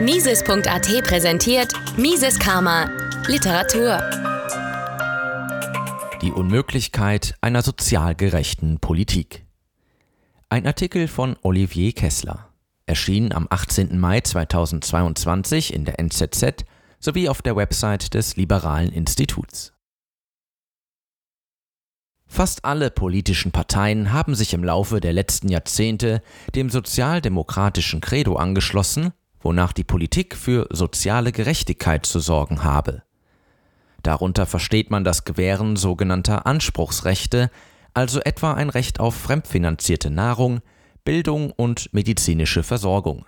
Mises.at präsentiert Mises Karma Literatur. Die Unmöglichkeit einer sozial gerechten Politik. Ein Artikel von Olivier Kessler. Erschien am 18. Mai 2022 in der NZZ sowie auf der Website des Liberalen Instituts. Fast alle politischen Parteien haben sich im Laufe der letzten Jahrzehnte dem sozialdemokratischen Credo angeschlossen, wonach die Politik für soziale Gerechtigkeit zu sorgen habe. Darunter versteht man das Gewähren sogenannter Anspruchsrechte, also etwa ein Recht auf fremdfinanzierte Nahrung, Bildung und medizinische Versorgung.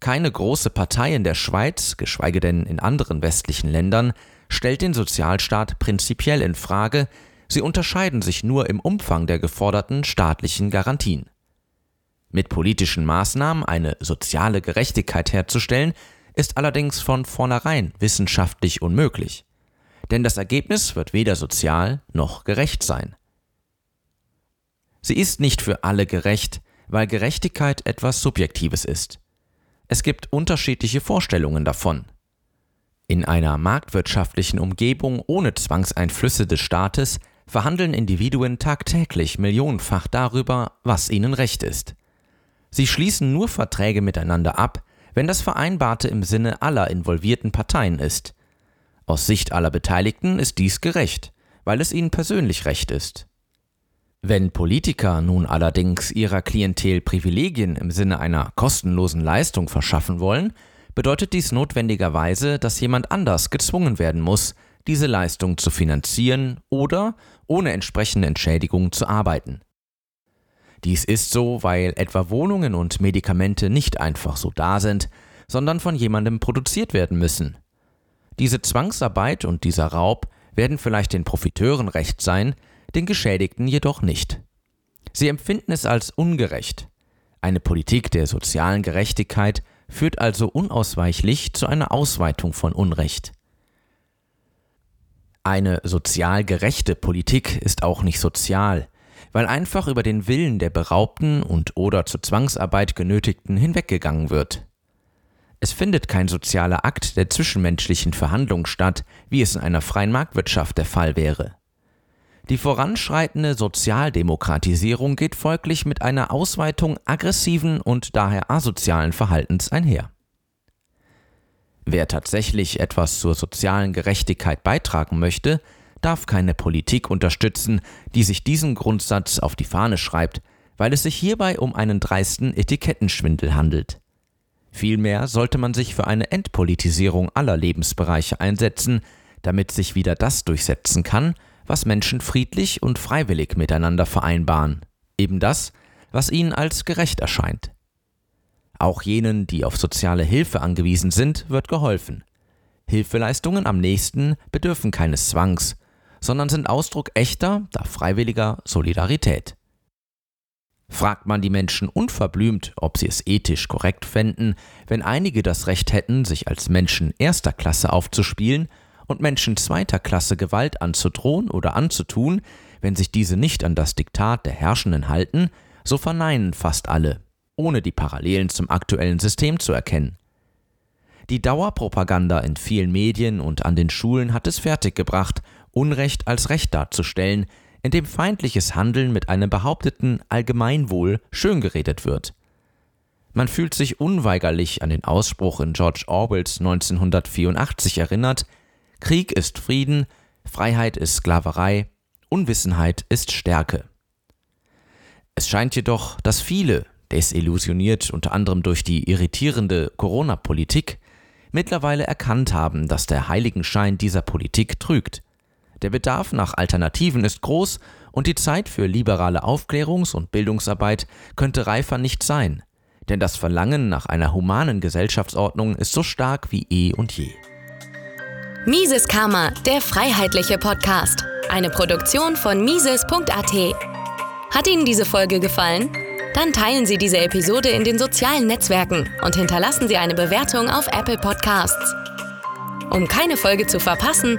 Keine große Partei in der Schweiz, geschweige denn in anderen westlichen Ländern, stellt den Sozialstaat prinzipiell in Frage, Sie unterscheiden sich nur im Umfang der geforderten staatlichen Garantien. Mit politischen Maßnahmen eine soziale Gerechtigkeit herzustellen, ist allerdings von vornherein wissenschaftlich unmöglich. Denn das Ergebnis wird weder sozial noch gerecht sein. Sie ist nicht für alle gerecht, weil Gerechtigkeit etwas Subjektives ist. Es gibt unterschiedliche Vorstellungen davon. In einer marktwirtschaftlichen Umgebung ohne Zwangseinflüsse des Staates verhandeln Individuen tagtäglich millionenfach darüber, was ihnen recht ist. Sie schließen nur Verträge miteinander ab, wenn das Vereinbarte im Sinne aller involvierten Parteien ist. Aus Sicht aller Beteiligten ist dies gerecht, weil es ihnen persönlich recht ist. Wenn Politiker nun allerdings ihrer Klientel Privilegien im Sinne einer kostenlosen Leistung verschaffen wollen, bedeutet dies notwendigerweise, dass jemand anders gezwungen werden muss, diese Leistung zu finanzieren oder ohne entsprechende Entschädigung zu arbeiten. Dies ist so, weil etwa Wohnungen und Medikamente nicht einfach so da sind, sondern von jemandem produziert werden müssen. Diese Zwangsarbeit und dieser Raub werden vielleicht den Profiteuren recht sein, den Geschädigten jedoch nicht. Sie empfinden es als ungerecht. Eine Politik der sozialen Gerechtigkeit führt also unausweichlich zu einer Ausweitung von Unrecht. Eine sozial gerechte Politik ist auch nicht sozial, weil einfach über den Willen der Beraubten und oder zur Zwangsarbeit genötigten hinweggegangen wird. Es findet kein sozialer Akt der zwischenmenschlichen Verhandlung statt, wie es in einer freien Marktwirtschaft der Fall wäre. Die voranschreitende Sozialdemokratisierung geht folglich mit einer Ausweitung aggressiven und daher asozialen Verhaltens einher. Wer tatsächlich etwas zur sozialen Gerechtigkeit beitragen möchte, darf keine Politik unterstützen, die sich diesen Grundsatz auf die Fahne schreibt, weil es sich hierbei um einen dreisten Etikettenschwindel handelt. Vielmehr sollte man sich für eine Entpolitisierung aller Lebensbereiche einsetzen, damit sich wieder das durchsetzen kann, was Menschen friedlich und freiwillig miteinander vereinbaren, eben das, was ihnen als gerecht erscheint. Auch jenen, die auf soziale Hilfe angewiesen sind, wird geholfen. Hilfeleistungen am nächsten bedürfen keines Zwangs, sondern sind Ausdruck echter, da freiwilliger Solidarität. Fragt man die Menschen unverblümt, ob sie es ethisch korrekt fänden, wenn einige das Recht hätten, sich als Menschen erster Klasse aufzuspielen und Menschen zweiter Klasse Gewalt anzudrohen oder anzutun, wenn sich diese nicht an das Diktat der Herrschenden halten, so verneinen fast alle, ohne die Parallelen zum aktuellen System zu erkennen. Die Dauerpropaganda in vielen Medien und an den Schulen hat es fertiggebracht, Unrecht als Recht darzustellen, indem feindliches Handeln mit einem behaupteten Allgemeinwohl schöngeredet wird. Man fühlt sich unweigerlich an den Ausspruch in George Orwells 1984 erinnert, Krieg ist Frieden, Freiheit ist Sklaverei, Unwissenheit ist Stärke. Es scheint jedoch, dass viele, desillusioniert unter anderem durch die irritierende Corona-Politik, mittlerweile erkannt haben, dass der Heiligenschein dieser Politik trügt. Der Bedarf nach Alternativen ist groß und die Zeit für liberale Aufklärungs- und Bildungsarbeit könnte reifer nicht sein, denn das Verlangen nach einer humanen Gesellschaftsordnung ist so stark wie eh und je. Mises Karma, der freiheitliche Podcast. Eine Produktion von Mises.at. Hat Ihnen diese Folge gefallen? Dann teilen Sie diese Episode in den sozialen Netzwerken und hinterlassen Sie eine Bewertung auf Apple Podcasts. Um keine Folge zu verpassen,